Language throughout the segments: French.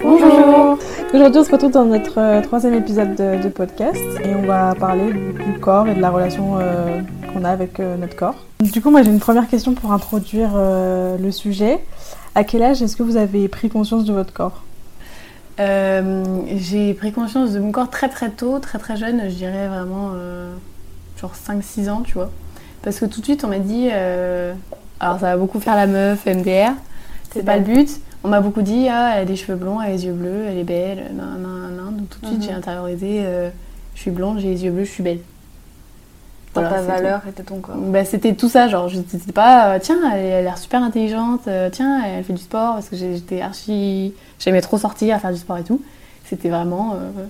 Bonjour Aujourd'hui on se retrouve dans notre euh, troisième épisode de, podcast et on va parler du corps et de la relation euh, qu'on a avec euh, notre corps. Du coup moi j'ai une première question pour introduire le sujet. À quel âge est-ce que vous avez pris conscience de votre corps? J'ai pris conscience de mon corps très très tôt, très très jeune, je dirais vraiment genre 5-6 ans, tu vois. Parce que tout de suite on m'a dit, alors ça va beaucoup faire la meuf, MDR, c'est pas le but. On m'a beaucoup dit, ah, elle a des cheveux blonds, elle a les yeux bleus, elle est belle, nan, nan, nan. Donc tout de suite Mhm. j'ai intériorisé, euh, je suis blonde, j'ai les yeux bleus, je suis belle. Voilà, ta valeur était ton corps. bah, c'était tout ça, genre, j'étais c'était pas, euh, tiens, elle, a l'air super intelligente, euh, tiens, elle fait du sport, parce que j'étais archi. J'aimais trop sortir, faire du sport et tout. C'était vraiment, euh,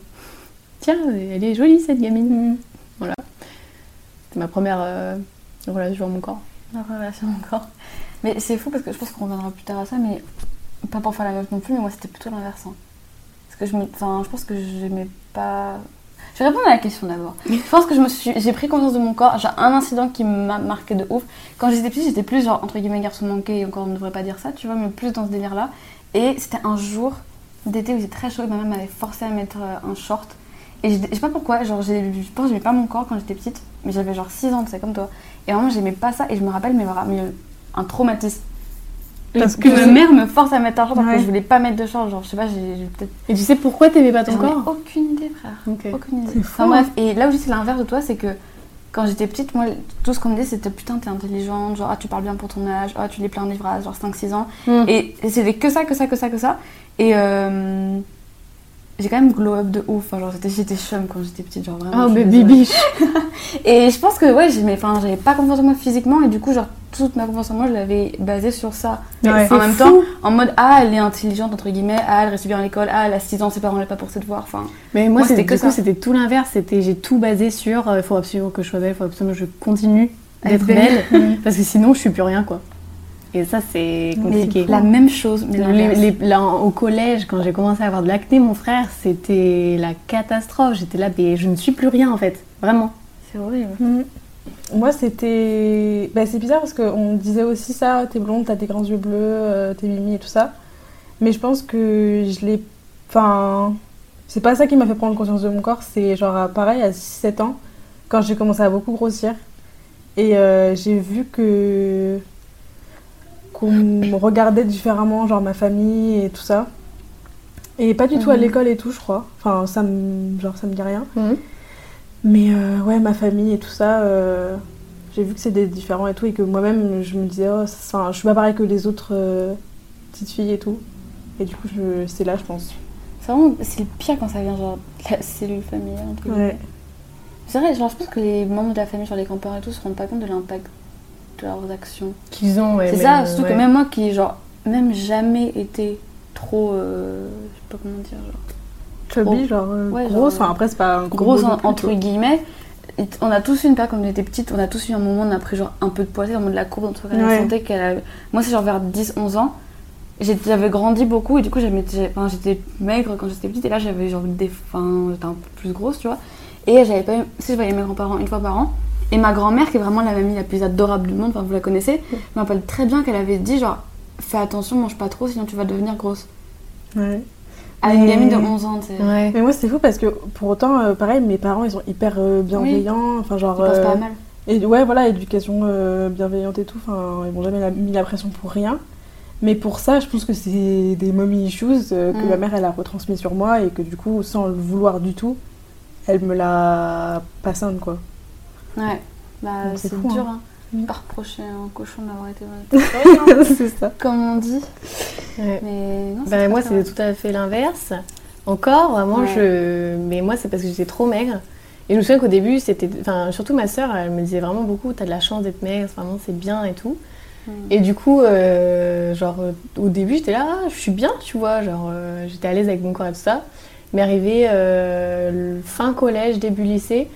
tiens, elle est jolie cette gamine. Voilà. C'était ma première relation à mon corps. La relation encore. Mais c'est fou parce que je pense qu'on reviendra plus tard à ça, mais pas pour faire la meuf non plus, mais moi c'était plutôt l'inverse. hein. Parce que je me. Enfin, je pense que j'aimais pas. Je vais répondre à la question d'abord. Je pense que je me suis, j'ai pris conscience de mon corps. J'ai un incident qui m'a marqué de ouf. Quand j'étais petite, j'étais plus genre entre guillemets garçon manqué. Et encore, on ne devrait pas dire ça, tu vois, mais plus dans ce délire-là. Et c'était un jour d'été où il était très chaud. Et ma mère m'avait forcé à mettre euh, un short. Et je je sais pas pourquoi. Genre, je pense que j'aimais pas mon corps quand j'étais petite, mais j'avais genre 6 ans, c'est comme toi. Et vraiment, j'aimais pas ça. Et je me rappelle, mais, mais un traumatisme. Parce Que ma mère me force à mettre un short alors Ouais. que je voulais pas mettre de short. Genre, je sais pas, j'ai peut-être. Et tu sais pourquoi t'aimais pas ton corps aucune idée, frère. Aucune idée. Fou, Enfin bref, hein. et là où c'est l'inverse de toi, c'est que quand j'étais petite, moi, tout ce qu'on me disait c'était putain, t'es intelligente, genre, ah, tu parles bien pour ton âge, ah, tu lis plein de livres à genre 5-6 ans. Mm. Et, et c'était que ça, que ça, que ça, que ça. Et euh, j'ai quand même glow up de ouf. Enfin, genre, j'étais- chum quand j'étais petite, genre vraiment. Oh, baby biche. Et je pense que, ouais, j'aimais- enfin, j'avais pas confiance en moi physiquement, et du coup, genre, toute ma confiance en moi, je l'avais basée sur ça. Ouais. en même temps, en mode, ah, elle est intelligente, entre guillemets, ah, elle reste bien à l'école, ah, elle a 6 ans, ses parents l'aient pas pour se devoir. Enfin, Mais moi, Moi, c'était que du coup, c'était tout l'inverse. C'était j'ai tout basé sur euh, il faut absolument que je sois belle, il faut absolument que je continue d'être être belle. belle, parce que sinon je suis plus rien quoi. Et ça c'est compliqué. la même chose, mais Les- l'inverse. les- là, au collège, quand j'ai commencé à avoir de l'acné, mon frère, c'était la catastrophe. J'étais là, mais je ne suis plus rien en fait, vraiment. C'est horrible. Mhm. Moi, c'était. Bah, c'est bizarre parce qu'on disait aussi ça t'es blonde, t'as des grands yeux bleus, euh, t'es mimi et tout ça. Mais je pense que je l'ai. Enfin. C'est pas ça qui m'a fait prendre conscience de mon corps, c'est genre pareil à 6-7 ans, quand j'ai commencé à beaucoup grossir. Et euh, j'ai vu que. Qu'on regardait différemment, genre ma famille et tout ça. Et pas du tout à Mhm. l'école et tout, je crois. Enfin, ça me, genre, ça me dit rien. Mais euh, ouais, ma famille et tout ça, euh, j'ai vu que c'était différent et tout, et que moi-même, je me disais, oh, ça- je suis pas pareil que les autres euh, petites filles et tout. Et du coup, je- c'est là, je pense. C'est vraiment, c'est le pire quand ça vient, genre, de la cellule familiale. Ouais. C'est vrai, genre, je pense que les membres de la famille, genre les grands-parents et tout, se rendent pas compte de l'impact de leurs actions. Qu'ils ont, ouais. c'est ça, surtout ouais. que même moi qui, genre, même jamais été trop. euh, je sais pas comment dire, genre. Chubby, genre euh, Ouais, grosse, enfin après, c'est pas un gros grosse en- entre guillemets. Et On a tous eu une période quand on était petite, on a tous eu un moment où on a pris genre un peu de poids, c'est dans de la courbe on Ouais. sentait qu'elle a... Moi c'est genre vers 10-11 ans, j'avais grandi beaucoup et du coup enfin, j'étais maigre quand j'étais petite et là j'avais genre des... Enfin, j'étais un peu plus grosse tu vois. Et j'avais pas eu... Si je voyais mes grands-parents une fois par an, et ma grand-mère qui est vraiment la mamie la plus adorable du monde, enfin vous la connaissez, me rappelle très bien qu'elle avait dit genre fais attention, mange pas trop sinon tu vas devenir grosse. Ouais. À une Mais- gamine de 11 ans, tu sais. Ouais. Mais moi, c'est fou parce que pour autant, euh, pareil, mes parents, ils sont hyper euh, bienveillants. Enfin, genre. Penses euh, pas mal. Et ouais, voilà, éducation euh, bienveillante et tout. Enfin, ils m'ont jamais la- mis la pression pour rien. Mais pour ça, je pense que c'est des mommy issues euh, que Mm. ma mère, elle a retransmis sur moi et que du coup, sans le vouloir du tout, elle me l'a passé quoi. Ouais, bah c'est c'est dur, hein. hein. Pas reprocher un cochon d'avoir été vrai. c'est ça. Comme on dit. Ouais. Mais non, c'est Bah, moi, c'était tout à fait l'inverse. Encore, vraiment, Ouais. je. Mais moi, c'est parce que j'étais trop maigre. Et je me souviens qu'au début, c'était. Enfin, surtout ma sœur, elle me disait vraiment beaucoup T'as de la chance d'être maigre, vraiment, c'est bien et tout. Et du coup, euh, genre, au début, j'étais là, Ah, je suis bien, tu vois. Genre, euh, j'étais à l'aise avec mon corps et tout ça. Mais arrivé euh, fin collège, début lycée,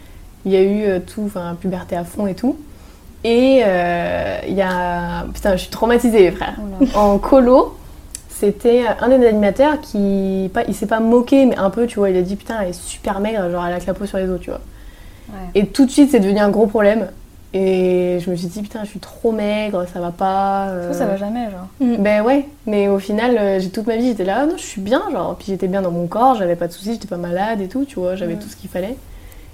il y a eu euh, tout, enfin, puberté à fond et tout. Et euh, il y a. Putain, je suis traumatisée, les frères Oula. en colo, c'était un des animateurs qui, pas, il s'est pas moqué, mais un peu, tu vois, il a dit putain, elle est super maigre, genre elle a la peau sur les os, tu vois. Ouais. Et tout de suite, c'est devenu un gros problème. Et je me suis dit, putain, je suis trop maigre, ça va pas. euh. Ça, ça va jamais, genre. Ben ouais, mais au final, euh, j'ai toute ma vie, j'étais là, ah non, je suis bien, genre. Puis j'étais bien dans mon corps, j'avais pas de soucis, j'étais pas malade et tout, tu vois, j'avais Mm. tout ce qu'il fallait.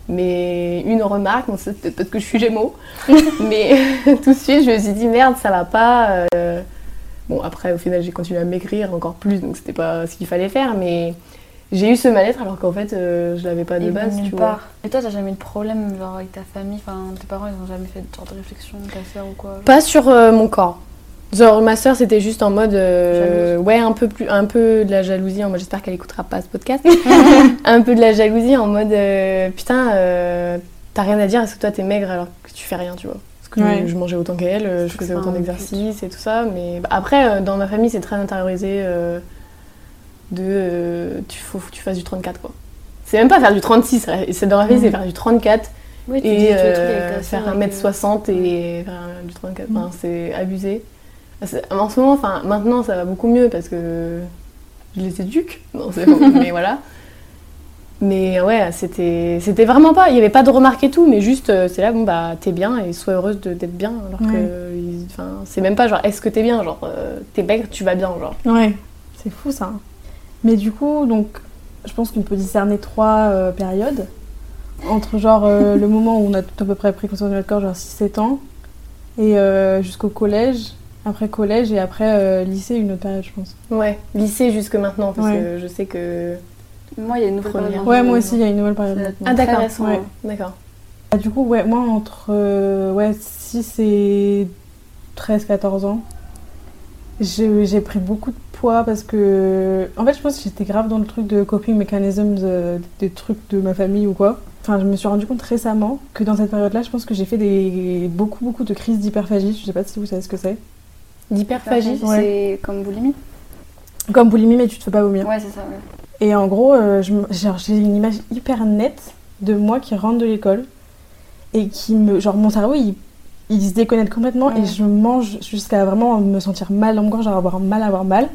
Mais une remarque, bon, c'est peut-être parce que je suis Gémeaux, mais tout de suite, je me suis dit, merde, ça va pas. euh. Bon, après, au final, j'ai continué à maigrir encore plus, donc c'était pas ce qu'il fallait faire, mais j'ai eu ce mal-être alors qu'en fait, euh, je l'avais pas de Et base, tu vois. Et toi, t'as jamais eu de problème, genre, avec ta famille? Enfin, tes parents, ils ont jamais fait de genre de réflexion, ta sœur ou quoi? Pas sur euh, mon corps. Genre ma soeur c'était juste en mode euh, ouais un peu plus un peu de la jalousie en mode j'espère qu'elle écoutera pas ce podcast un peu de la jalousie en mode euh, putain euh, t'as rien à dire est-ce que toi t'es maigre alors que tu fais rien tu vois? Parce que Ouais. je mangeais autant qu'elle je faisais autant d'exercices et tout ça mais bah, après dans ma famille c'est très intériorisé de tu faut que tu fasses du 34 quoi c'est même pas faire du 36 c'est dans ma famille Mhm. c'est faire du 34 Oui, tu et euh, faire sœur, 1m60 et faire du 34. Mm. Enfin, c'est abusé. En ce moment, enfin, maintenant, ça va beaucoup mieux parce que je les éduque. Non, mais voilà. Mais ouais, c'était c'était vraiment pas. Il y avait pas de remarques et tout, mais juste, euh, c'est là, bon, bah, t'es bien et sois heureuse de- d'être bien. Alors que, Ouais. enfin, c'est même pas genre, est-ce que t'es bien Genre, euh, t'es maigre, tu vas bien, genre. Ouais, c'est fou ça. Mais du coup, donc, je pense qu'on peut discerner trois euh, périodes. Entre genre euh, le moment où on a tout à peu près pris conscience de notre corps, genre 6-7 ans, et jusqu'au collège, après collège et après euh, lycée, une autre période, je pense. Ouais, lycée jusque maintenant, parce Ouais. que je sais que. Moi, il y a une nouvelle Première. période. Ouais, moi aussi, il y a une nouvelle période maintenant. Ah, très d'accord, ouais. D'accord. Ah, du coup, ouais, moi, entre euh, ouais, 6 et 13-14 ans, j'ai j'ai pris beaucoup de poids parce que. En fait, je pense que j'étais grave dans le truc de coping mechanisms, euh, des trucs de ma famille ou quoi. Enfin, je me suis rendu compte récemment que dans cette période-là, je pense que j'ai fait des, beaucoup, beaucoup de crises d'hyperphagie. Je sais pas si vous savez ce que c'est. D'hyperphagie C'est comme boulimie Comme boulimie, mais tu te fais pas vomir. Ouais, c'est ça, ouais. Et en gros, euh, j'ai une image hyper nette de moi qui rentre de l'école et qui me. Genre, mon cerveau, il, il se déconnecte complètement Ouais. et je mange jusqu'à vraiment me sentir mal dans mon corps, genre avoir mal, avoir mal.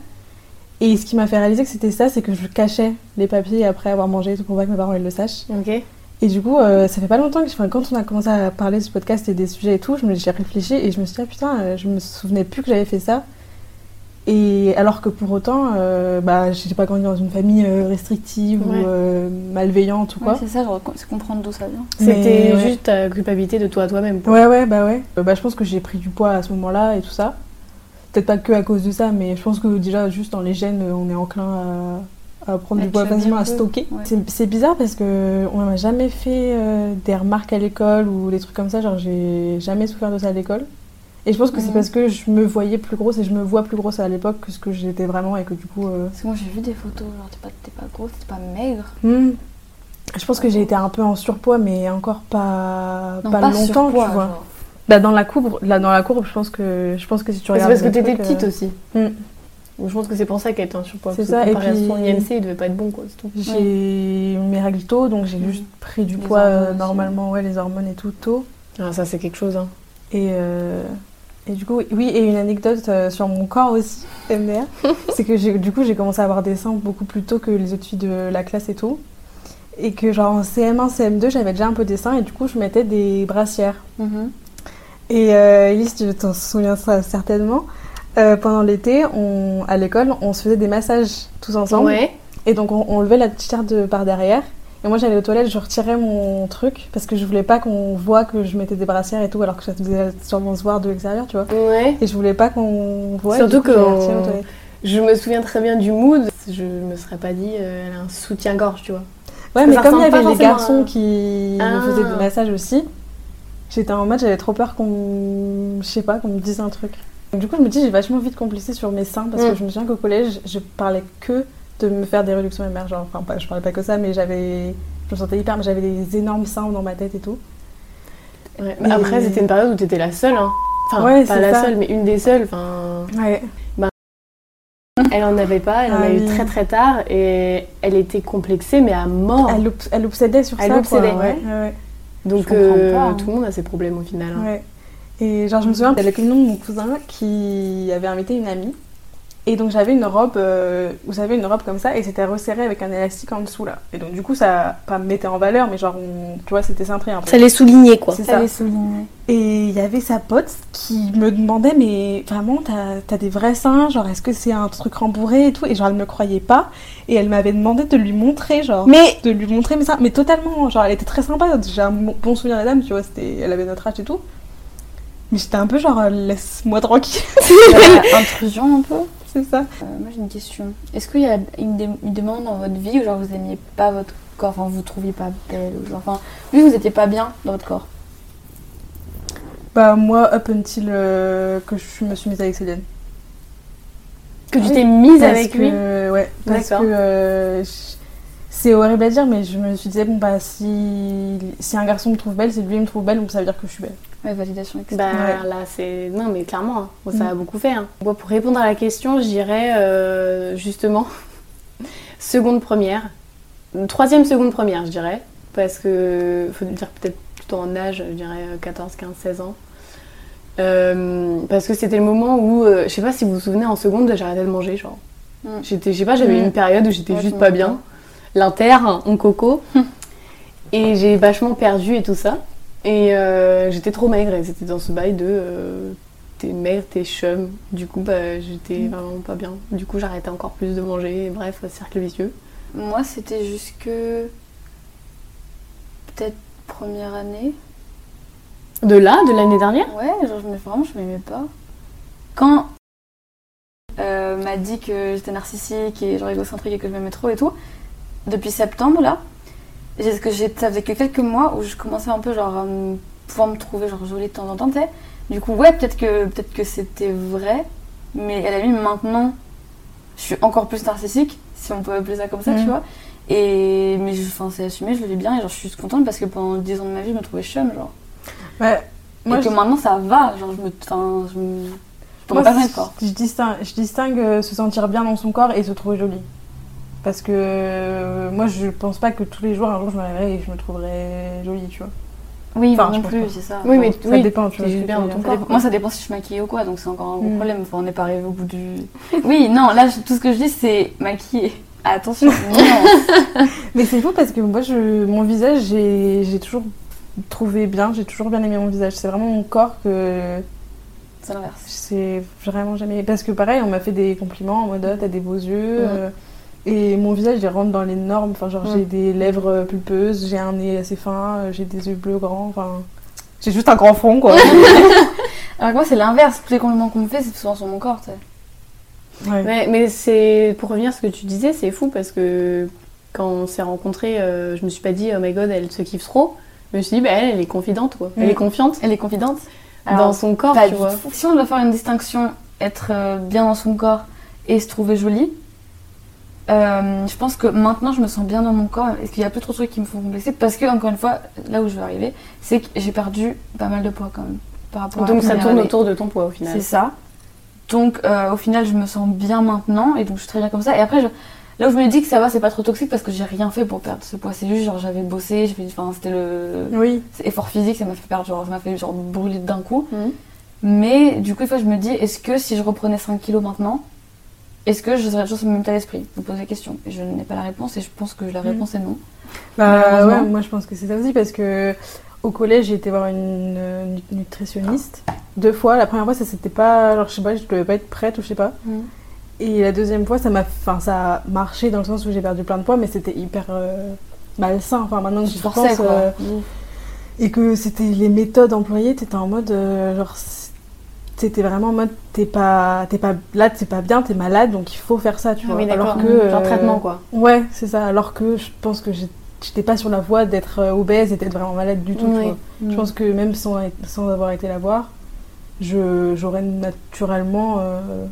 Et ce qui m'a fait réaliser que c'était ça, c'est que je cachais les papiers après avoir mangé et tout pour pas que mes parents ils le sachent. Ok. Et du coup, euh, ça fait pas longtemps que enfin, quand on a commencé à parler de ce podcast et des sujets et tout, je me j'ai réfléchi et je me suis dit, ah putain, euh, je me souvenais plus que j'avais fait ça. Et alors que pour autant, euh, bah, j'ai pas grandi dans une famille euh, restrictive Ouais. ou euh, malveillante ou Ouais, quoi. c'est ça, genre, c'est comprendre d'où ça vient. C'était ouais. juste ta culpabilité de toi à toi-même. Ouais, ouais, bah ouais. Euh, bah, je pense que j'ai pris du poids à ce moment-là et tout ça. Peut-être pas que à cause de ça, mais je pense que déjà, juste dans les gènes, on est enclin à, à prendre À du poids facilement, à stocker. Ouais. C'est- C'est bizarre parce que on m'a jamais fait euh, des remarques à l'école ou des trucs comme ça. Genre, j'ai jamais souffert de ça à l'école. Et je pense que c'est parce que je me voyais plus grosse et je me vois plus grosse à l'époque que ce que j'étais vraiment et que du coup. euh, Parce que moi, j'ai vu des photos, genre, t'es pas, pas grosse, t'es pas maigre. hmm. Je pense que j'ai été un peu en surpoids, mais encore pas, Non, pas, pas, longtemps, surpoids, tu vois. genre. Bah, dans la courbe, là, dans la courbe, je pense que je pense que si tu C'est regardes. parce que t'étais petite euh, aussi. Mm. Donc, Je pense que c'est pour ça qu'elle était en surpoids. C'est ça, et comparé à son puis- IMC, il devait pas être bon, quoi. c'est tout. J'ai eu mes règles tôt, donc j'ai Mhm. juste pris du Les poids hormones euh, normalement, ouais, les hormones et tout tôt. Ah, ça, c'est quelque chose. Hein. Et, euh, et du coup, oui, et une anecdote euh, sur mon corps aussi, MDR, c'est que du coup, j'ai commencé à avoir des seins beaucoup plus tôt que les autres filles de la classe et tout. Et que genre en CM1, CM2, j'avais déjà un peu des seins et du coup, je mettais des brassières. Mhm. Et euh, Elise, tu t'en souviens ça certainement. Euh, pendant l'été, on, à l'école, on se faisait des massages tous ensemble. Ouais. Et donc on, on levait la t-shirt de par derrière. Et moi j'allais aux toilettes, je retirais mon truc parce que je voulais pas qu'on voit que je mettais des brassières et tout alors que ça faisait sûrement se voir de l'extérieur, tu vois. Ouais. Et je voulais pas qu'on voit. Surtout que. Je me souviens très bien du mood. Je me serais pas dit, euh, elle a un soutien-gorge, tu vois. Ouais, mais comme il y avait les forcément garçons qui Ah. me faisaient des massages aussi, j'étais en mode j'avais trop peur qu'on, je sais pas, qu'on me dise un truc. Du coup je me dis j'ai vachement vite complexé sur mes seins parce Mm. que je me souviens qu'au collège je parlais que de me faire des réductions mammaires, genre enfin pas, je parlais pas que ça mais j'avais, je me sentais hyper, j'avais des énormes seins dans ma tête et tout. Ouais. Mais- Après, c'était une période où t'étais la seule. Hein. Enfin, Ouais, pas la ça. seule, mais une des seules. Enfin, Ouais. elle en avait pas, elle en Ah a eu très très tard et elle était complexée, mais à mort. Elle, obs- elle obsédait sur Elle ça. obsédait, quoi. ouais. Donc, euh, pas, hein. tout le monde a ses problèmes au final. hein. Ouais. Et genre, je me souviens, avec le nom de mon cousin qui avait invité une amie. Et donc j'avais une robe, euh, vous savez, une robe comme ça, et c'était resserré avec un élastique en dessous là. Et donc du coup, ça pas me mettait en valeur, mais genre, on- tu vois, c'était cintré un peu. Ça les soulignait quoi. C'est Ça ça. les souligner. Et il y avait sa pote qui me demandait, mais vraiment, t'as as des vrais seins, genre, est-ce que c'est un truc rembourré et tout? Et genre, elle me croyait pas, et elle m'avait demandé de lui montrer, genre, Mais de lui montrer mes seins, mais totalement, genre, elle était très sympa, j'ai un bon bon souvenir de la dame, tu vois, c'était, elle avait notre âge et tout. Mais j'étais un peu genre, euh, laisse-moi tranquille, intrusion un peu. c'est ça. Euh, moi j'ai une question. Est-ce qu'il y a une, dé- une demande dans votre vie où genre vous aimiez pas votre corps, enfin vous trouviez pas belle ou genre, enfin lui vous étiez pas bien dans votre corps. Bah, moi, up until euh, que je me suis mise avec Céline. Que tu t'es mise Parce avec que, lui Ouais, parce que D'accord. euh, je- c'est horrible à dire, mais je me suis dit, bon, bah, si, si un garçon me trouve belle, c'est lui qui me trouve belle, donc ça veut dire que je suis belle. Ouais, validation etc. Bah Ouais. là c'est non mais clairement hein. Bon, ça Mm. a beaucoup fait. Hein. Pour répondre à la question, je dirais euh, justement seconde première, troisième seconde première je dirais parce que faut dire peut-être plutôt en âge, je dirais euh, 14, 15, 16 ans. Euh, parce que c'était le moment où euh, je sais pas si vous vous souvenez en seconde j'arrêtais de manger genre. Mm. J'étais je sais pas j'avais Mm. une période où j'étais Ouais, juste pas bien. L'inter, en coco. et j'ai vachement perdu et tout ça. Et euh, j'étais trop maigre et c'était dans ce bail de euh, t'es maigre, t'es chum. Du coup, bah, j'étais Mm. vraiment pas bien. Du coup, j'arrêtais encore plus de manger. Et bref, cercle vicieux. Moi c'était jusque peut-être première année. De là, de l'année dernière? Ouais, genre vraiment je m'aimais pas. Quand euh, m'a dit que j'étais narcissique et genre égocentrique et que je m'aimais trop et tout, depuis septembre là, que j'ai ça faisait que quelques mois où je commençais un peu genre à me- pouvoir me trouver genre jolie de temps en temps, tu sais. Du coup ouais peut-être que peut-être que c'était vrai, mais à la limite maintenant je suis encore plus narcissique si on peut appeler ça comme ça, tu vois. Et mais je- enfin c'est assumé, je le vis bien et genre je suis contente parce que pendant 10 ans de ma vie je me trouvais chum genre. Ouais, moi, et que je- maintenant ça va, genre je me. Je me. Je Moi, pas corps. je distingue, je distingue euh, se sentir bien dans son corps et se trouver jolie. Parce que euh, moi, je pense pas que tous les jours, un jour, je me réveillerai et je me trouverai jolie, tu vois. Oui, Enfin, moi non plus, c'est ça. Oui, mais Ça oui, dépend, tu vois. juste bien dans ton Moi ça dépend si je maquille ou quoi, donc c'est encore un gros Mm. problème. Enfin, on n'est pas arrivé au bout du. Oui, non, là je- tout ce que je dis c'est maquiller. Attention, non. Mais c'est fou parce que moi, je, mon visage, j'ai toujours trouvé bien, j'ai toujours bien aimé mon visage. C'est vraiment mon corps que c'est l'inverse. c'est vraiment jamais. Parce que pareil, on m'a fait des compliments en mode Ah, t'as des beaux yeux. Mm. euh, et mon visage, il rentre dans les normes. Enfin, genre, Mm. j'ai des lèvres pulpeuses, j'ai un nez assez fin, euh, j'ai des yeux bleus grands. Enfin, j'ai juste un grand front, quoi. Alors que moi c'est l'inverse, tous les compliments qu'on me fait c'est souvent sur mon corps, tu sais. Ouais. Ouais, mais c'est pour revenir à ce que tu disais, c'est fou parce que quand on s'est rencontrés, euh, je me suis pas dit oh my god, elle se kiffe trop. Je me suis dit bah elle, elle est confidente quoi. Elle Mm. est confiante Elle est confidente dans son corps, tu vois. Si on doit faire une distinction, être euh, bien dans son corps et se trouver jolie, euh, je pense que maintenant je me sens bien dans mon corps et qu'il n'y a plus trop de trucs qui me font complexer parce que, encore une fois, là où je veux arriver, c'est que j'ai perdu pas mal de poids quand même par rapport à Donc ça tourne année. autour de ton poids au final. C'est ça. Donc euh, au final, je me sens bien maintenant et donc je suis très bien comme ça. Et après, je- là où je me dis que ça va, c'est pas trop toxique parce que j'ai rien fait pour perdre ce poids. C'est juste genre j'avais bossé, fait- enfin c'était le Oui. effort physique, ça m'a fait perdre, genre, ça m'a fait genre brûler d'un coup. Mhm. Mais du coup, des fois, je me dis, est-ce que si je reprenais 5 kilos maintenant, est-ce que je serais toujours sur le même état d'esprit Je me pose la question. Et je n'ai pas la réponse et je pense que la Mhm. réponse est non. Bah ouais, moi je pense que c'est ça aussi parce que au collège j'ai été voir une euh, nu- nutritionniste deux fois. La première fois ça c'était pas, alors je sais pas, je devais pas être prête ou je sais pas. Mhm. Et la deuxième fois ça m'a, enfin ça a marché dans le sens où j'ai perdu plein de poids, mais c'était hyper euh, malsain. Enfin maintenant que Je quoi. euh, et que c'était les méthodes employées, t'étais en mode euh, genre c'était vraiment en mode t'es pas t'es pas là t'es pas bien t'es malade donc il faut faire ça tu Ah vois oui, alors que Genre euh, traitement quoi. Ouais, c'est ça. Alors que je pense que j'étais pas sur la voie d'être euh, obèse et d'être vraiment malade du tout. tu. Je pense que même sans, sans avoir été la voir, je- j'aurais naturellement euh,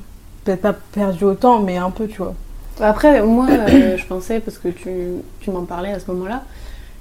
peut-être pas perdu autant, mais un peu, tu vois. Après, moi, euh, je pensais, parce que tu, tu m'en parlais à ce moment-là,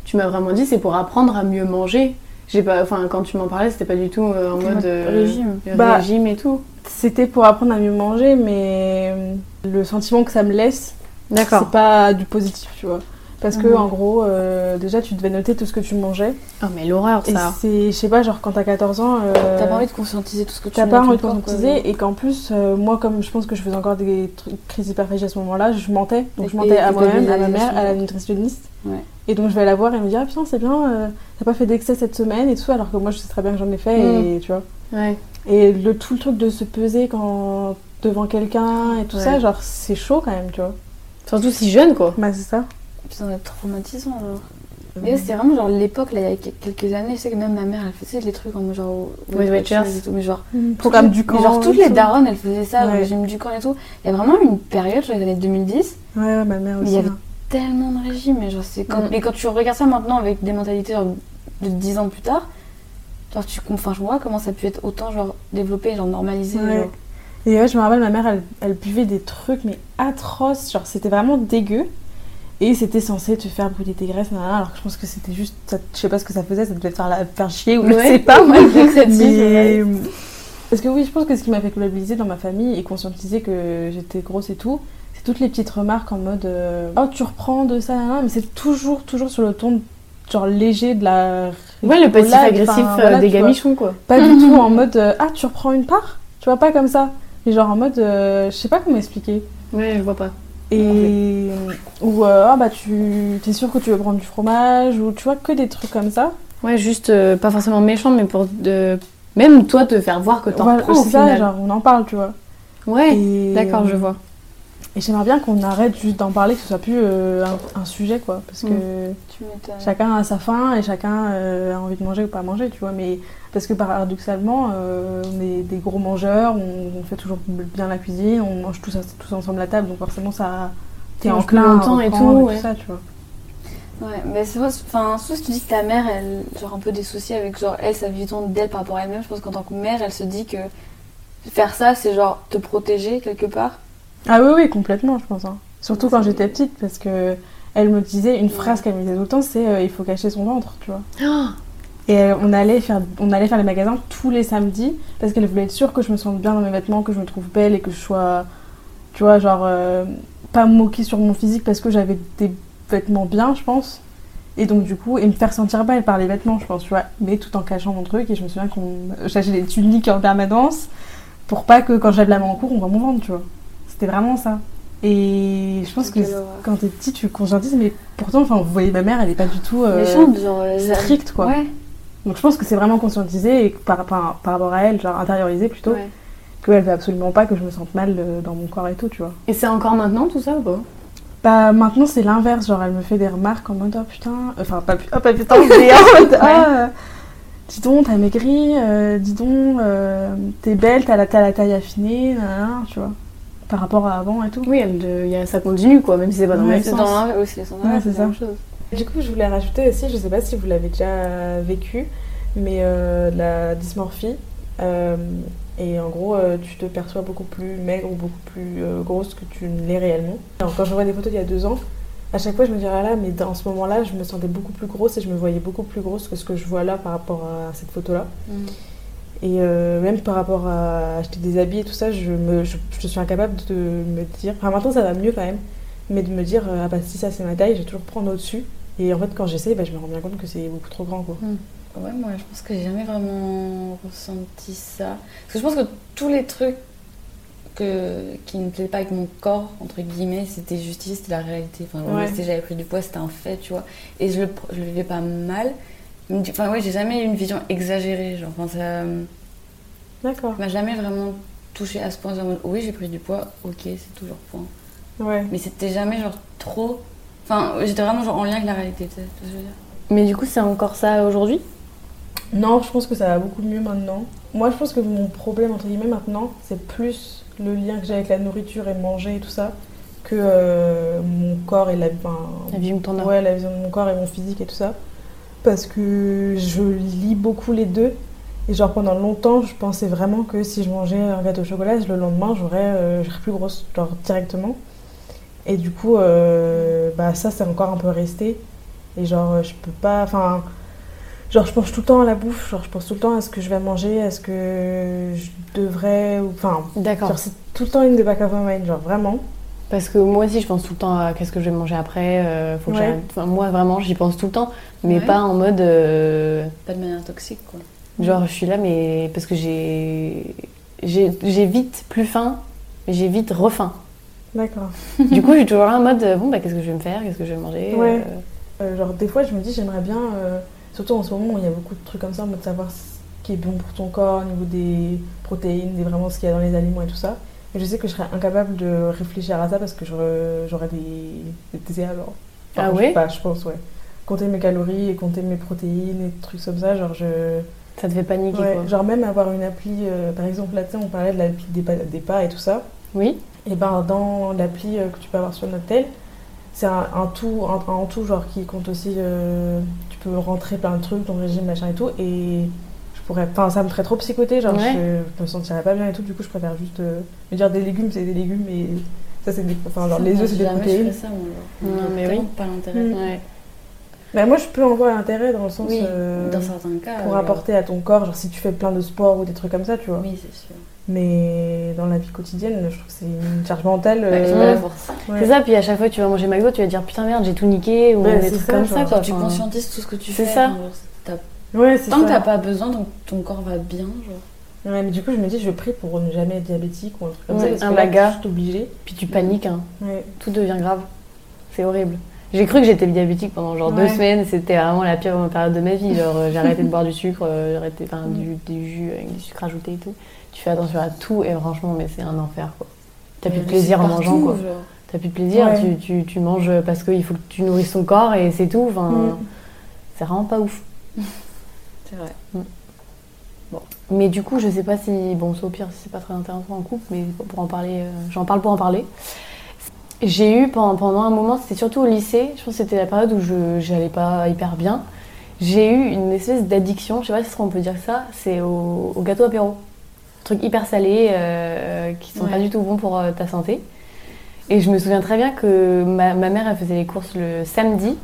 tu m'as vraiment dit c'est pour apprendre à mieux manger. J'ai pas, enfin, quand tu m'en parlais, c'était pas du tout euh, en mode euh, régime? le Bah, régime et tout. C'était pour apprendre à mieux manger, mais euh, le sentiment que ça me laisse, c'est pas du positif, tu vois. Parce que, Mhm. en gros, euh, déjà, tu devais noter tout ce que tu mangeais. Oh, mais l'horreur, Et ça. c'est, je sais pas, genre quand t'as 14 ans. euh, T'as pas envie de conscientiser tout ce que tu T'as pas envie de quoi. conscientiser et qu'en plus, euh, moi, comme je pense que je faisais encore des crises hyperphagie à ce moment-là, je mentais. Donc Et- je mentais à moi-même, à ma mère, à la nutritionniste. Ouais. Et donc je vais la voir et elle me dit Ah putain, c'est bien, euh, t'as pas fait d'excès cette semaine et tout, alors que moi je sais très bien que j'en ai fait Mm. et tu vois. Ouais. Et le, tout le truc de se peser quand devant quelqu'un et tout Ouais. ça, genre c'est chaud quand même, tu vois. Surtout si jeune, quoi. Bah c'est ça. Putain, c'est traumatisant alors. Mais là, c'était vraiment genre l'époque, là, il y a quelques années, je sais que même ma mère, elle faisait des trucs en genre. Weight Watchers. et tout, mais genre. Programme toutes les- du camp. mais genre toutes et les tout. daronnes, elles faisaient ça, le régime du camp et tout. Il y a vraiment une période, genre les années 2010, Ouais, ouais, ma mère aussi. Tellement de régimes. Et, genre, c'est quand... Mm. et quand tu regardes ça maintenant avec des mentalités genre, de 10 ans plus tard, genre, tu... enfin, je vois comment ça a pu être autant genre, développé, genre normalisé. Ouais. genre. Et ouais, je me rappelle, ma mère, elle, elle buvait des trucs, mais atroces. Genre, c'était vraiment dégueu. Et c'était censé te faire brûler tes graisses, alors que je pense que c'était juste. ça- je sais pas ce que ça faisait, ça devait te faire, la, faire chier ou je sais pas. Laxatif, mais. ouais. Parce que oui, je pense que ce qui m'a fait culpabiliser dans ma famille et conscientiser que j'étais grosse et tout, toutes les petites remarques en mode euh, Oh, tu reprends de ça, mais c'est toujours, toujours sur le ton genre léger de la. Ouais, le passif agressif enfin, euh, voilà, des gamichons, quoi. Pas du tout en mode euh, Ah, tu reprends une part? Tu vois, pas comme ça. Mais genre en mode, euh, je sais pas comment expliquer. Ouais, je vois pas. Et ou euh, ah bah tu t'es sûr que tu veux prendre du fromage ou tu vois que des trucs comme ça. Ouais, juste euh, pas forcément méchant, mais pour de... même toi te faire voir que t'en Voilà, prends au c'est ça, final. genre on en parle, tu vois. Ouais, Et- d'accord, je vois. Et j'aimerais bien qu'on arrête juste d'en parler, que ce soit plus euh, un, un sujet quoi, parce que Mm. M'étonnes. chacun a sa faim et chacun euh, a envie de manger ou pas manger, tu vois. Mais parce que paradoxalement, euh, on est des gros mangeurs, on, on fait toujours bien la cuisine, on mange tous, tous ensemble à table, donc forcément ça t'es enclin à et tout, ouais. ça, tu vois. Ouais, mais c'est vrai, enfin, que tu dis que ta mère, elle, genre un peu dissociée avec genre elle, sa vision d'elle par rapport à elle-même. Je pense qu'en tant que mère, elle se dit que faire ça, c'est genre te protéger quelque part. Ah oui, oui, complètement, je pense. hein. Surtout quand j'étais petite, parce que elle me disait une phrase qu'elle me disait tout le temps, c'est euh, il faut cacher son ventre, tu vois. Oh, Et euh, on allait faire, on allait faire les magasins tous les samedis parce qu'elle voulait être sûre que je me sente bien dans mes vêtements, que je me trouve belle et que je sois, tu vois, genre euh, pas moquée sur mon physique parce que j'avais des vêtements bien, je pense. Et donc du coup, et me faire sentir belle par les vêtements, je pense, tu vois, mais tout en cachant mon truc. Et je me souviens qu'on j'achetais des tuniques en permanence pour pas que quand j'avais la main en cours, on voit mon ventre, tu vois. C'était vraiment ça. Et je pense que quand t'es petit, tu conscientises, mais pourtant, enfin, vous voyez, ma mère, elle est pas du tout euh, Méchante, genre. stricte, quoi. Ouais, Donc je pense que c'est vraiment conscientisé et par, par, par rapport à elle, genre intériorisé plutôt, ouais. qu'elle veut absolument pas que je me sente mal euh, dans mon corps et tout, tu vois. Et c'est encore maintenant tout ça ou pas? Bah maintenant c'est l'inverse, genre elle me fait des remarques en mode oh putain, enfin pas, oh, pas putain, mais en mode ah, euh, dis donc t'as maigri, euh, dis donc euh, t'es belle, t'as la, t'as la taille affinée, nanana, tu vois. Par rapport à avant et tout. Oui, elle de- il y a- ça continue quoi, même si c'est pas dans le Ouais, même C'est sens. dans aussi, c'est dans Ouais, c'est la même chose. Du coup, je voulais rajouter aussi, je sais pas si vous l'avez déjà vécu, mais euh, la dysmorphie. euh, et en gros, euh, tu te perçois beaucoup plus maigre ou beaucoup plus euh, grosse que tu ne l'es réellement. Alors, quand je vois des photos d'il y a deux ans, à chaque fois je me dis ah là, mais dans ce moment-là, je me sentais beaucoup plus grosse et je me voyais beaucoup plus grosse que ce que je vois là par rapport à cette photo-là. Mm. Et euh, même par rapport à acheter des habits et tout ça, je, me, je, je suis incapable de me dire. Enfin, maintenant ça va mieux quand même, mais de me dire euh, ah bah si ça c'est ma taille, je vais toujours prendre au-dessus. Et en fait, quand j'essaye, bah, je me rends bien compte que c'est beaucoup trop grand quoi. Ouais, moi je pense que j'ai jamais vraiment ressenti ça. Parce que je pense que tous les trucs que, qui ne plaisaient pas avec mon corps, entre guillemets, c'était justice, c'était la réalité. Enfin, Ouais. j'avais pris du poids, c'était un fait, tu vois. Et je le, je le vivais pas mal. Enfin, ouais, j'ai jamais eu une vision exagérée. Genre, enfin, ça D'accord. m'a jamais vraiment touché à ce point. Genre, oui, j'ai pris du poids, ok, c'est toujours point. Ouais. Mais c'était jamais genre trop. Enfin, j'étais vraiment genre en lien avec la réalité, tu sais ce que je veux dire. Mais du coup, c'est encore ça aujourd'hui? Non, je pense que ça va beaucoup mieux maintenant. Moi, je pense que mon problème, entre guillemets, maintenant, c'est plus le lien que j'ai avec la nourriture et manger et tout ça, que euh, mon corps et la, enfin, La vision que as. ouais, la vision de mon corps et mon physique et tout ça. Parce que je lis beaucoup les deux. Et genre, pendant longtemps, je pensais vraiment que si je mangeais un gâteau au chocolat, le lendemain, j'aurais euh, plus grosse, genre directement. Et du coup, euh, bah, ça, c'est encore un peu resté. Et genre, je peux pas. Enfin. Genre, je pense tout le temps à la bouffe, genre, je pense tout le temps à ce que je vais manger, à ce que je devrais. Enfin, D'accord. genre, c'est tout le temps une des back of my mind, genre, vraiment. Parce que moi aussi, je pense tout le temps à qu'est-ce que je vais manger après. euh, faut que Ouais. j'arrête. Enfin, moi, vraiment, j'y pense tout le temps. Mais Ouais. pas en mode. euh, Pas de manière toxique, quoi. genre, je suis là, mais. Parce que j'ai. J'ai j'ai vite plus faim, mais j'ai vite refaim. D'accord. du coup, je suis toujours là en mode euh, bon, bah, qu'est-ce que je vais me faire Qu'est-ce que je vais manger Ouais. euh, genre, des fois, je me dis, j'aimerais bien, surtout en ce moment où il y a beaucoup de trucs comme ça, en mode savoir ce qui est bon pour ton corps, au niveau des protéines, des, vraiment ce qu'il y a dans les aliments et tout ça. Mais je sais que je serais incapable de réfléchir à ça parce que j'aurais des, des genre. Ah je ouais? sais pas, je pense, ouais. Compter mes calories et compter mes protéines et trucs comme ça, genre, je. Ça te fait paniquer, Ouais, quoi. genre, même avoir une appli, euh, par exemple, là, tu sais, on parlait de l'appli des pas, des pas et tout ça. Oui Et ben dans l'appli euh, que tu peux avoir sur Noctel, c'est un, un tout, un, un tout genre qui compte aussi. euh, tu peux rentrer plein de trucs, ton régime, machin et tout. Et je pourrais. Enfin, ça me ferait trop psychoter, genre Ouais. je, je me sentirais pas bien et tout. Du coup, je préfère juste euh, me dire des légumes, c'est des légumes et ça, c'est des. Enfin, genre les œufs, c'est des protéines. ferais ça, moi. genre. Non, mais oui. pas l'intérêt. Mm. Ouais. Mais moi, je peux en voir l'intérêt dans le sens. Oui, euh, dans certains cas. pour apporter à ton corps, genre si tu fais plein de sport ou des trucs comme ça, tu vois. Oui, c'est sûr. Mais dans la vie quotidienne, je trouve que c'est une charge mentale. Ouais, euh, j'ai pas la force. ouais. C'est ça, puis à chaque fois que tu vas manger McDo, tu vas dire putain merde, j'ai tout niqué, ou Ouais, des c'est trucs ça, comme genre, ça, quoi. Tu Enfin, conscientises tout ce que tu c'est fais. ça. Ouais, Tant que t'as pas besoin, donc ton corps va bien. Genre. Ouais, mais du coup, je me dis, je prie pour ne jamais être diabétique ou un truc comme Ouais, ça. Parce un que bagarre. obligée. Puis tu paniques, hein. Ouais. tout devient grave. C'est horrible. J'ai cru que j'étais diabétique pendant genre deux semaines, c'était vraiment la pire période de ma vie. Genre, euh, j'ai arrêté de boire du sucre, euh, j'ai arrêté enfin, du, du jus avec du sucre ajouté et tout. Tu fais attention à tout et franchement, mais c'est un enfer quoi. T'as plus de plaisir en mangeant quoi. genre. T'as plus de plaisir, Ouais. tu, tu, tu manges parce qu'il faut que tu nourrisses ton corps et c'est tout. Enfin, Mm. c'est vraiment pas ouf. C'est vrai. Mais du coup, je sais pas si. Bon, c'est au pire si c'est pas très intéressant en couple, mais pour en parler, euh, j'en parle pour en parler. J'ai eu pendant, pendant un moment, c'était surtout au lycée, je pense que c'était la période où je j'allais pas hyper bien. J'ai eu une espèce d'addiction, je sais pas si on peut dire ça, c'est au, au gâteau apéro. Un truc hyper salé, euh, qui sont Ouais. pas du tout bons pour euh, ta santé. Et je me souviens très bien que ma, ma mère, elle faisait les courses le samedi.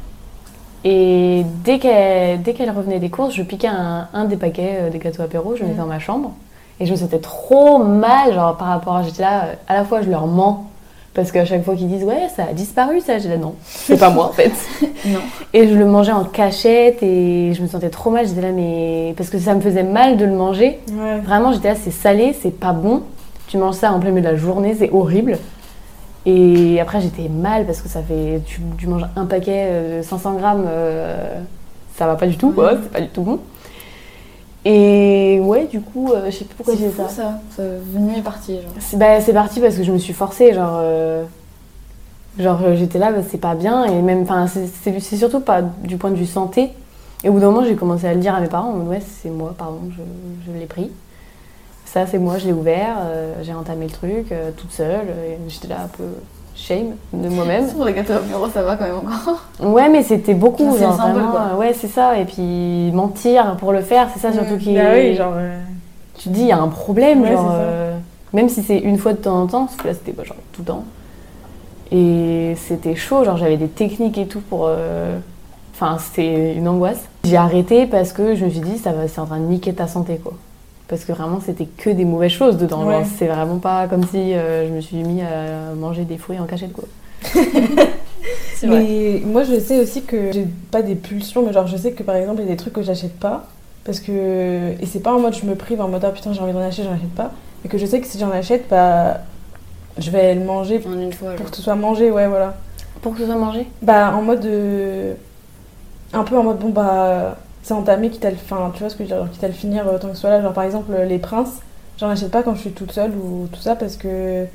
Et dès qu'elle dès qu'elle revenait des courses, je piquais un, un des paquets euh, des gâteaux apéro, je le mettais dans ma chambre. Et je me sentais trop mal, genre par rapport à. J'étais là, à la fois je leur mens, parce qu'à chaque fois qu'ils disent ouais, ça a disparu ça, j'ai là non, c'est pas moi en fait. Non. Et je le mangeais en cachette et je me sentais trop mal, j'étais là, mais. Parce que ça me faisait mal de le manger. Ouais. Vraiment, j'étais là, c'est salé, c'est pas bon. Tu manges ça en plein milieu de la journée, c'est horrible. Et après, j'étais mal parce que ça fait. Tu, tu manges un paquet euh, 500 grammes, euh, ça va pas du tout, quoi, c'est pas du tout bon. Et ouais, du coup, euh, je sais plus pourquoi C'est j'ai ça. ça. Ça venu et parti. Genre. C'est bah, c'est parti parce que je me suis forcée, genre. euh, genre, j'étais là, bah, c'est pas bien, et même. Enfin, c'est- surtout pas du point de vue santé. Et au bout d'un moment, j'ai commencé à le dire à mes parents, ouais, c'est moi, pardon, je, je l'ai pris. Ça, c'est moi, je l'ai ouvert, euh, j'ai entamé le truc euh, toute seule, et j'étais là un peu shame de moi-même. Pour les gâteaux apéro, ça va quand même encore. Ouais, mais c'était beaucoup, C'est genre le symbole, vraiment, quoi. euh, ouais, c'est ça, et puis mentir pour le faire, c'est ça surtout qui Bah oui, genre. euh, tu te dis, il y a un problème, Ouais, genre, euh, même si c'est une fois de temps en temps, parce que là c'était pas genre tout le temps. Et c'était chaud, genre j'avais des techniques et tout pour. euh, Enfin, c'était une angoisse. J'ai arrêté parce que je me suis dit, ça va, c'est en train de niquer ta santé, quoi. Parce que vraiment, c'était que des mauvaises choses dedans. Ouais. C'est vraiment pas comme si euh, je me suis mis à manger des fruits en cachette, quoi. Mais moi, je sais aussi que j'ai pas des pulsions, mais genre, je sais que par exemple, il y a des trucs que j'achète pas. Parce que. Et c'est pas en mode je me prive, en mode ah putain, j'ai envie d'en acheter, j'en achète pas. Mais que je sais que si j'en achète, bah. Je vais le manger En une fois. pour que ce soit mangé, ouais, voilà. Pour que ce soit mangé? Bah, en mode. euh, Un peu en mode bon, bah. C'est entamé, quitte à le. Enfin, tu vois ce que je veux dire, quitte à le finir euh, tant que ce soit là. Genre, par exemple, les princes, j'en achète pas quand je suis toute seule ou tout ça parce que.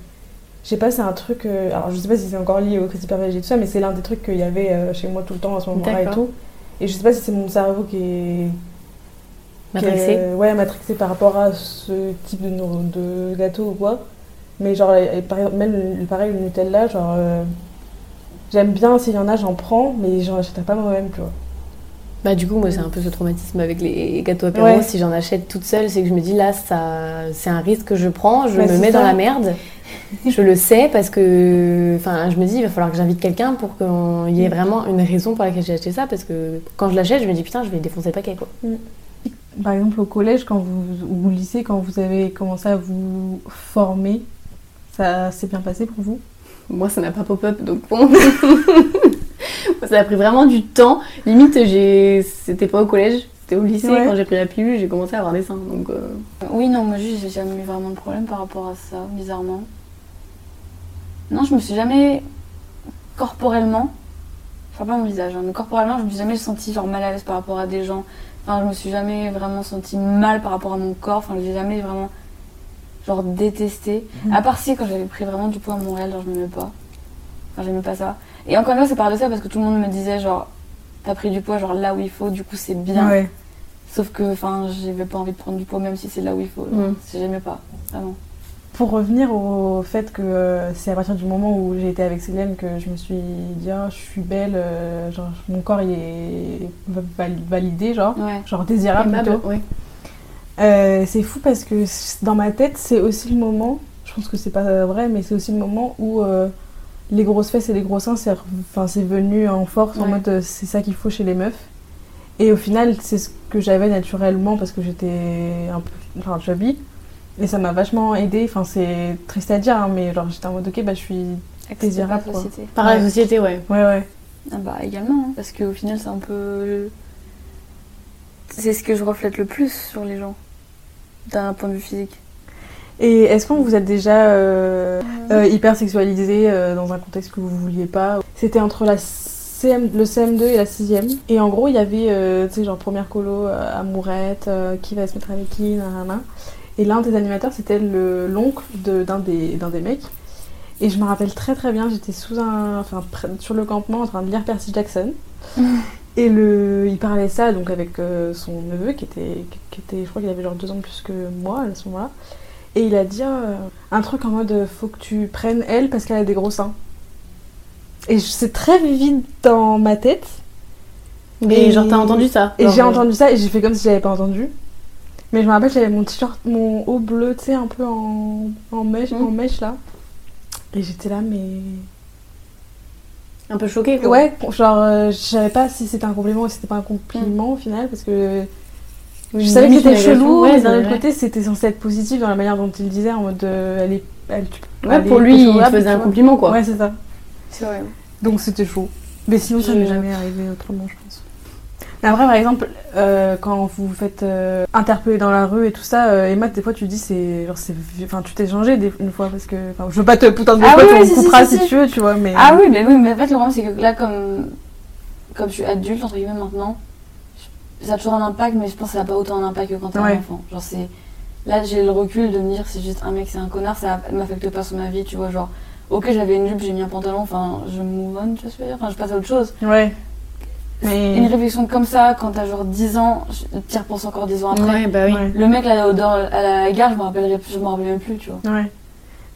Je sais pas, c'est un truc. euh, Alors, je sais pas si c'est encore lié au crise hyperphagie et tout ça, mais c'est l'un des trucs qu'il y avait euh, chez moi tout le temps à ce moment-là et tout. Et je sais pas si c'est mon cerveau qui est. qui Matrixé est- Ouais, matrixé par rapport à ce type de, gâteau ou quoi. Mais genre, même le- pareil, le Nutella, genre. euh, J'aime bien, s'il y en a, j'en prends, mais j'en achèterai pas moi-même, tu vois. Bah du coup moi c'est un peu ce traumatisme avec les gâteaux apéro. Ouais. Si j'en achète toute seule, c'est que je me dis là ça c'est un risque que je prends, je Bah, me mets dans la merde. je le sais parce que enfin je me dis il va falloir que j'invite quelqu'un pour qu'il y ait vraiment une raison pour laquelle j'ai acheté ça parce que quand je l'achète je me dis putain je vais défoncer le paquet quoi. Par exemple, au collège, quand vous, ou au lycée, quand vous avez commencé à vous former, ça s'est bien passé pour vous? Moi ça n'a pas pop-up donc bon. ça a pris vraiment du temps. Limite, j'ai... c'était pas au collège, c'était au lycée. Ouais. Quand j'ai pris la pilule, j'ai commencé à avoir des seins. Donc, euh, Oui, non, moi juste, j'ai jamais eu vraiment de problème par rapport à ça, bizarrement. Non, je me suis jamais corporellement, je parle pas mon visage, hein, mais corporellement, je me suis jamais sentie genre mal à l'aise par rapport à des gens. Enfin, je me suis jamais vraiment sentie mal par rapport à mon corps. Enfin, j'ai jamais vraiment genre détesté. Mhm. À part si quand j'avais pris vraiment du poids à Montréal, genre je m'aimais pas. Enfin, j'aimais pas ça. Et encore une fois, c'est paradoxal parce que tout le monde me disait genre t'as pris du poids genre là où il faut, du coup c'est bien. Ouais. Sauf que, enfin, j'avais pas envie de prendre du poids, même si c'est là où il faut. Mm. Si J'aimais pas, vraiment. Pour revenir au fait que euh, c'est à partir du moment où j'ai été avec Célène que je me suis dit Ah, je suis belle, euh, genre mon corps il est val- validé, genre, Ouais. genre désirable aimable, plutôt. ouais. Euh, c'est fou parce que dans ma tête c'est aussi le moment, je pense que c'est pas vrai, mais c'est aussi le moment où euh, les grosses fesses et les gros seins c'est enfin, c'est venu en force en mode euh, c'est ça qu'il faut chez les meufs. Et au final c'est ce que j'avais naturellement parce que j'étais un peu enfin, chubby. Et ça m'a vachement aidé. Enfin, c'est triste à dire, hein, mais genre j'étais en mode ok, bah je suis. Accepté Désirable, par la quoi. société. Par la société, ouais. Ouais, ouais. Ah bah également, hein, parce qu'au final c'est un peu... C'est ce que je reflète le plus sur les gens, d'un point de vue physique. Et est-ce que vous êtes déjà euh, euh, hyper sexualisé euh, dans un contexte que vous vouliez pas C'était entre la CM, le CM2 et la 6ème. Et en gros, il y avait, euh, tu sais, genre première colo, amourette, qui va se mettre avec qui, nanana. Et l'un des animateurs, c'était le- l'oncle de- d'un des, d'un des mecs. Et je me rappelle très très bien, j'étais sous un, enfin, sur le campement en train de lire Percy Jackson. Et le, il parlait ça donc avec son neveu qui était, qui était, je crois qu'il avait genre deux ans de plus que moi à ce moment-là. Et il a dit euh, un truc en mode euh, faut que tu prennes elle parce qu'elle a des gros seins. Et c'est très vivide dans ma tête. Mais Et- genre, t'as entendu ça Et j'ai euh, entendu ça et j'ai fait comme si j'avais pas entendu. Mais je me rappelle, j'avais mon t-shirt, mon haut bleu, tu sais, un peu en, en, mèche, Mhm. en mèche là. Et j'étais là, mais. Un peu choqué, quoi. Ouais, genre, euh, je savais pas si c'était un compliment ou si c'était pas un compliment au final, parce que. Je savais que c'était chelou, mais d'un autre côté, c'était censé être positif dans la manière dont il disait, en mode. euh, elle est. Elle, tu- Ouais, elle pour est lui, il faisait un compliment, quoi. Ouais, c'est ça. C'est vrai. Donc c'était chaud. Mais sinon, ça m'est jamais arrivé autrement, je pense. Mais après, par exemple, euh, quand vous vous faites euh, interpeller dans la rue et tout ça, euh, Emma, des fois, tu dis, c'est. Genre, c'est. Enfin, tu t'es changé des- une fois parce que. Enfin, je veux pas te putain de Ah oui, si, coupera si, si, si. tu veux, tu vois, mais. Ah oui, mais oui, mais en fait le problème c'est que là comme, comme je suis adulte, entre guillemets maintenant, ça a toujours un impact, mais je pense que ça n'a pas autant un impact que quand t'es Ouais. un enfant. Genre c'est... Là j'ai le recul de me dire c'est juste un mec, c'est un connard, ça m'affecte pas sur ma vie, tu vois, genre... Ok, j'avais une jupe, j'ai mis un pantalon, enfin, je move on, tu vois ce que je veux dire? Enfin, je passe à autre chose. Ouais. Mais. Une réflexion comme ça, quand t'as genre 10 ans, je t'y repense encore 10 ans après. Ouais, bah oui. Ouais. Le mec là, dans- à la gare, je me rappellerai je me rappelle même plus, tu vois. Ouais.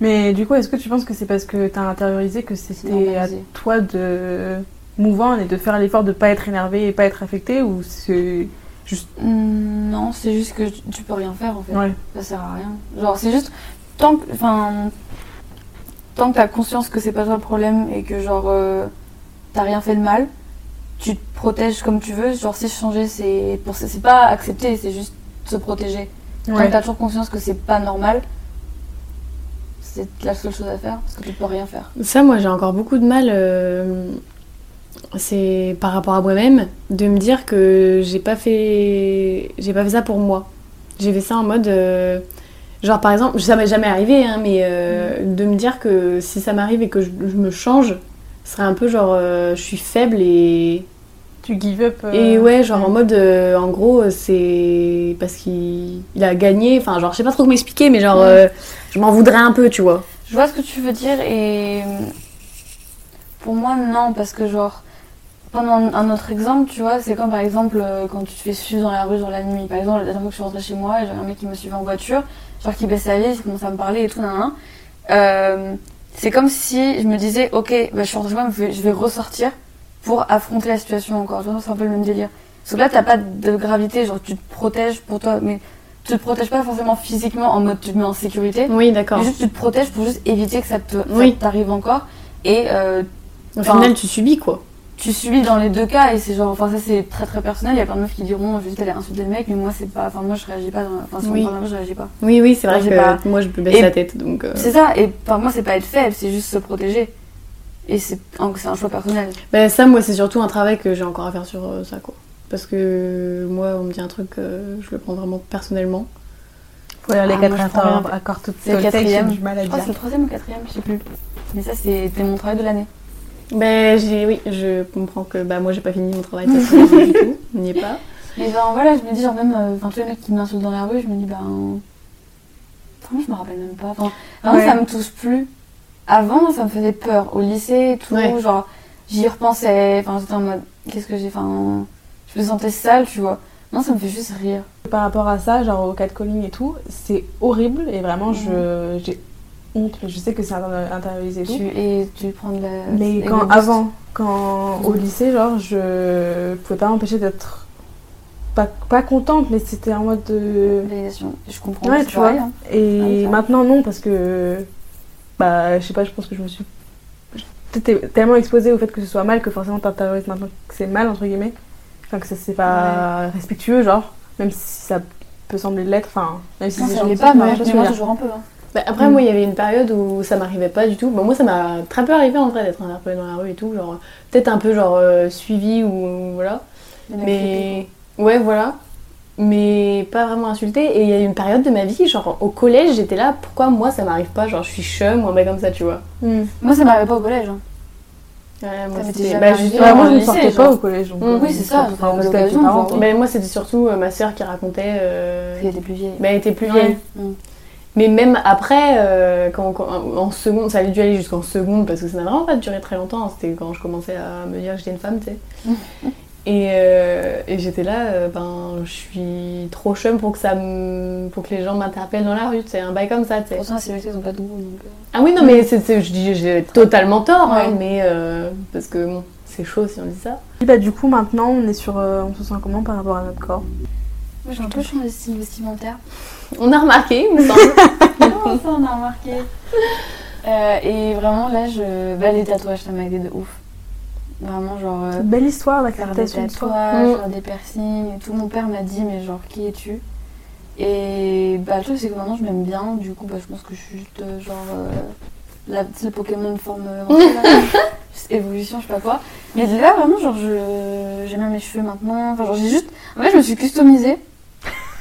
Mais du coup, est-ce que tu penses que c'est parce que t'as intériorisé que c'était à toi de on et de faire l'effort de pas être énervé et pas être affecté ou c'est juste. Hmm, non, c'est juste que tu- tu peux rien faire en fait. Ouais. Ça sert à rien. Genre, c'est juste. Tant que. Enfin. Tant que t'as conscience que c'est pas toi le problème et que, genre. euh, t'as rien fait de mal, tu te protèges comme tu veux. Genre, si changer, c'est. pour C'est pas accepter, c'est juste se protéger. Tant que Ouais. t'as toujours conscience que c'est pas normal, c'est la seule chose à faire parce que tu peux rien faire. Ça, moi, j'ai encore beaucoup de mal. euh, c'est par rapport à moi-même de me dire que j'ai pas fait, j'ai pas fait ça pour moi. J'ai fait ça en mode, euh, genre par exemple, ça m'est jamais arrivé, hein, mais euh, de me dire que si ça m'arrive et que je, je me change, ce serait un peu genre, euh, je suis faible et Tu give up. et ouais, genre en mode, en gros, c'est parce qu'il il a gagné. Enfin, genre, je sais pas trop comment m'expliquer, mais genre, euh, je m'en voudrais un peu, tu vois. Je vois ce que tu veux dire et pour moi non parce que genre pendant un autre exemple tu vois c'est comme par exemple euh, quand tu te fais suivre dans la rue dans la nuit par exemple la dernière fois que je suis rentrée chez moi j'avais un mec qui me suivait en voiture genre qui baissait la vie il commençait à me parler et tout nan, nan. Euh, c'est comme si je me disais ok bah, je suis rentrée chez moi je vais- ressortir pour affronter la situation encore tu vois c'est un peu le même délire parce que là t'as pas de gravité genre tu te protèges pour toi mais tu te protèges pas forcément physiquement en mode tu te mets en sécurité Oui, d'accord. juste tu te protèges pour juste éviter que ça te Oui. t'arrive encore. Et euh, Au Enfin- final, tu subis quoi. tu subis dans les deux cas et c'est genre, enfin ça c'est très très personnel. Il y a plein de meufs qui diront juste aller insulter le mec, mais moi c'est pas, enfin moi je réagis pas. dans- Enfin si Oui. on parle je réagis pas. Oui, oui, c'est vrai que pas- moi je peux baisser Et- la tête donc. euh, C'est ça. Et enfin moi c'est pas être faible, c'est juste se protéger. Et c'est un, choix personnel. Bah, ça, moi, c'est surtout un travail que j'ai encore à faire sur euh, ça, quoi. Parce que moi, on me dit un truc, euh, je le prends vraiment personnellement. Faut lire les Ah, quatre accords, rien. accords tout C'est le quatrième. j'ai du mal à Je crois que dire. c'est le troisième ou quatrième, je sais plus. Mais ça c'était mon travail de l'année. Ben, j'ai, oui, je comprends que bah, moi, j'ai pas fini mon travail de du tout, on n'y est pas. Mais ben voilà, je me dis genre même, euh, enfin tous les mecs qui m'insultent dans la rue, je me dis ben, franchement je me rappelle même pas. Enfin, vraiment Ouais. ça me touche plus. Avant ça me faisait peur au lycée et tout, Ouais. genre j'y repensais, enfin j'étais en mode qu'est-ce que j'ai, enfin je me sentais sale, tu vois. Non ça me fait juste rire. Par rapport à ça, genre au catcalling et tout, c'est horrible et vraiment je j'ai honte, mais je sais que c'est intériorisé. Tu, et tu prends de la. Mais quand avant, quand au lycée, genre, je pouvais pas m'empêcher d'être pas, pas contente, mais c'était en mode de. Validation. Je comprends. Ouais, tu vois. hein. Et Ah maintenant non, parce que bah je sais pas, je pense que je me suis j'étais tellement exposée au fait que ce soit mal que forcément t'intériorises maintenant que c'est mal entre guillemets, enfin que ça c'est pas respectueux genre, même si ça peut sembler l'être, enfin même si c'est pas, mais je je moi veux dire. toujours un peu. Hein. Bah, après, Mm. moi, il y avait une période où ça m'arrivait pas du tout. Bon, moi, ça m'a très peu arrivé en vrai d'être interpellée dans la rue et tout. Genre, peut-être un peu genre euh, suivi ou voilà. Mais ouais, voilà. Mais pas vraiment insulté. Et il y a eu une période de ma vie, genre au collège, j'étais là, pourquoi moi ça m'arrive pas? Genre, je suis chum ou un mec comme ça, tu vois. Mm. Moi ça m'arrivait pas au collège. hein. Ouais, moi, c'était- bah, justement, Ouais, je ne sortais genre. pas au collège donc. Mm. euh, Oui, c'est ça, enfin, quoi. Mais moi, c'était surtout euh, ma soeur qui racontait. euh, Elle était plus vieille. bah, elle était plus vieille. Mais même après, euh, quand, quand- en seconde, ça a dû aller jusqu'en seconde parce que ça n'a vraiment pas duré très longtemps. C'était quand je commençais à me dire que j'étais une femme, tu sais. Et, euh, et j'étais là, euh, ben, je suis trop chum pour que, ça pour que les gens m'interpellent dans la rue, c'est un bail comme ça, tu sais. Pourtant, c'est ils ont pas de goût. Donc... Ah oui, non, mais c'est, c'est- je dis, j'ai totalement tort, hein, mais euh, parce que bon, c'est chaud si on dit ça. Et bah du coup maintenant on est sur euh, on se sent comment par rapport à notre corps? J'ai un peu changé de style vestimentaire. On a remarqué, il me semble. Comment ça, on a remarqué Euh, Et vraiment, là, je. Bah, les tatouages, ça m'a aidé de ouf. Vraiment, genre. euh, Belle histoire faire des de tatouages, Mm. faire des piercings et tout. Mon père m'a dit, mais genre, qui es-tu? Et bah, le truc, c'est que maintenant, je m'aime bien. Du coup, bah, je pense que je suis juste, euh, genre. euh, la, le Pokémon forme. euh, là. Juste évolution, je sais pas quoi. Mais là, vraiment, genre, je, j'aime bien mes cheveux maintenant. Enfin, genre, j'ai juste. En fait, je me suis customisée.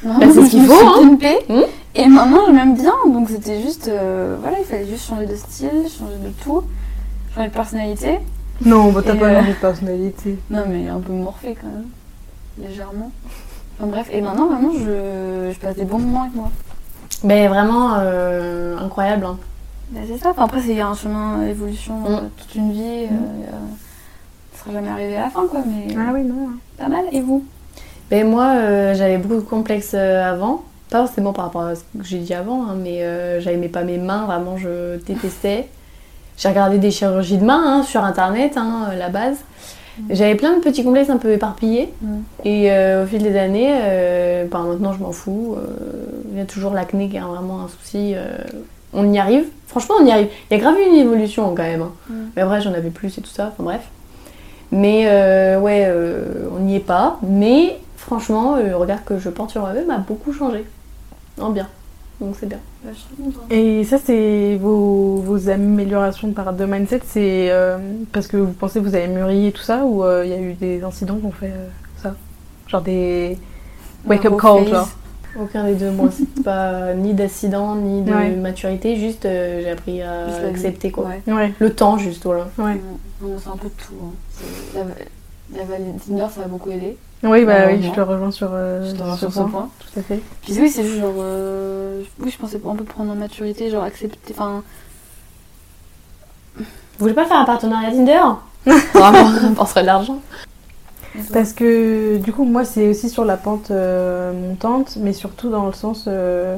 Vraiment, Bah, c'est ce qu'il faut, hein. pimpée. Mm. Et maintenant, je m'aime bien. Donc, c'était juste. euh, voilà, il fallait juste changer de style, changer de tout, changer de personnalité. Non, bah t'as pas euh, de personnalité. Non, mais un peu morphée quand même. Légèrement. Enfin bref, et maintenant, vraiment, je, je passe des bons moments avec moi. mais vraiment euh, incroyable. hein. Bah, c'est ça. Enfin, après, c'est un chemin évolution euh, Mm. toute une vie. euh, euh, ça sera jamais arrivé à la fin, quoi. Mais Ah oui non. pas mal. Et vous? Ben moi, euh, j'avais beaucoup de complexes euh, avant. Pas forcément par rapport à ce que j'ai dit avant, hein, mais euh, j'aimais pas mes mains, vraiment, je détestais. J'ai regardé des chirurgies de mains hein, sur internet, hein, euh, la base. J'avais plein de petits complexes un peu éparpillés. Mm. Et euh, au fil des années, euh, ben, maintenant je m'en fous. euh, Il y a toujours l'acné qui est vraiment un souci. on y arrive. Franchement, on y arrive. Il y a grave eu une évolution quand même. hein. Mm. Mais après, j'en avais plus et tout ça. Enfin bref. Mais ouais, on n'y est pas. Mais franchement, le regard que je porte sur moi-même a beaucoup changé. En bien. Donc c'est bien. Et ça, c'est vos, vos améliorations par de mindset, c'est euh, parce que vous pensez que vous avez mûri et tout ça, ou euh, il y a eu des incidents qui ont fait euh, ça? Genre des wake-up calls, genre. Aucun des deux, moi. C'est pas ni d'accident, ni de Ouais. maturité. Juste, euh, j'ai appris à accepter quoi. Ouais. Ouais, Le temps, juste, voilà. C'est un peu de tout. hein. La, la Tinder, ça m'a beaucoup aidé. Oui, bah oui, je te rejoins sur, euh, Je te rejoins sur ce point. point. Tout à fait. Puis oui, c'est juste genre. euh, Oui, je pensais un peu prendre en maturité, genre accepter. Enfin, Vous voulez pas faire un partenariat Tinder? Vraiment, on serait de l'argent. Parce que du coup, moi, c'est aussi sur la pente euh, montante, mais surtout dans le sens. euh,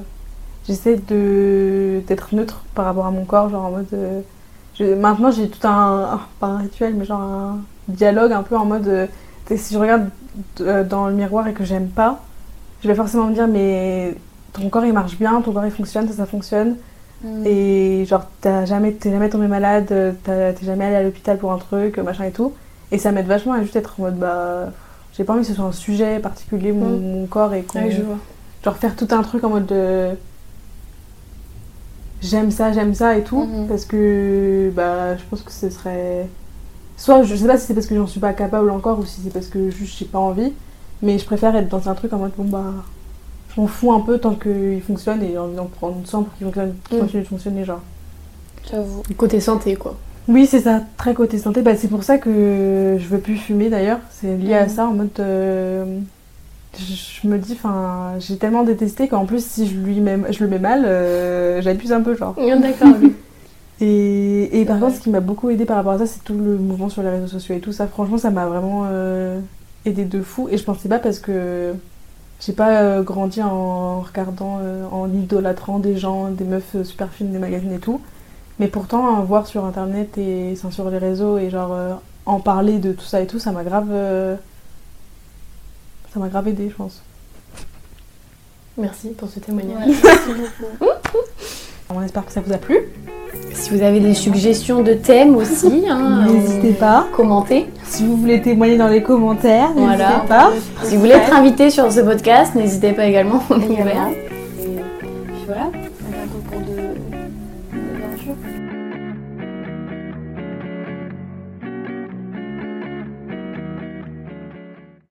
J'essaie de d'être neutre par rapport à mon corps, genre en mode. euh, je- Maintenant, j'ai tout un. Pas un rituel, mais genre un dialogue un peu en mode. si je regarde dans le miroir et que j'aime pas, je vais forcément me dire, mais ton corps il marche bien, ton corps il fonctionne, ça, ça fonctionne. Mm. Et genre, t'as jamais, t'es jamais tombé malade, euh, t'es jamais allé à l'hôpital pour un truc, machin et tout. Et ça m'aide vachement à juste être en mode bah. J'ai pas envie que ce soit un sujet particulier, mon, Mm. mon corps, et qu'on. Ouais, je vois. genre faire tout un truc en mode de. J'aime ça, j'aime ça et tout. Mhm. Parce que bah, je pense que ce serait. Soit je sais pas si c'est parce que j'en suis pas capable encore ou si c'est parce que juste j'ai pas envie. Mais je préfère être dans un truc en mode bon bah. Je m'en fous un peu tant qu'il fonctionne et j'ai envie d'en prendre soin pour qu'il fonctionne, qu'il Mhm. continue de fonctionner, genre. J'avoue. Côté santé, quoi. Oui, c'est ça, très côté santé. Bah, c'est pour ça que je veux plus fumer d'ailleurs. C'est lié à Mhm. ça en mode. euh, je, je me dis, enfin, j'ai tellement détesté qu'en plus, si je, lui mets, je le mets mal, euh, j'abuse un peu, genre. D'accord, oui. Et, et par contre, ce qui m'a beaucoup aidé par rapport à ça, c'est tout le mouvement sur les réseaux sociaux et tout ça. Franchement, ça m'a vraiment euh, aidé de fou. Et je pensais pas parce que j'ai pas euh, grandi en regardant, euh, en idolâtrant des gens, des meufs euh, super fines, des magazines et tout. Mais pourtant, euh, voir sur internet et enfin, sur les réseaux et genre euh, en parler de tout ça et tout, ça m'a grave. euh, ça m'a grave aidé, je pense. Merci pour ce témoignage. Ouais, merci beaucoup. On espère que ça vous a plu. Si vous avez des suggestions de thèmes aussi, hein, n'hésitez pas. Euh, commentez. Si vous voulez témoigner dans les commentaires, n'hésitez pas. Si vous voulez être invité sur ce podcast, n'hésitez pas également. On est ouvert. Voilà.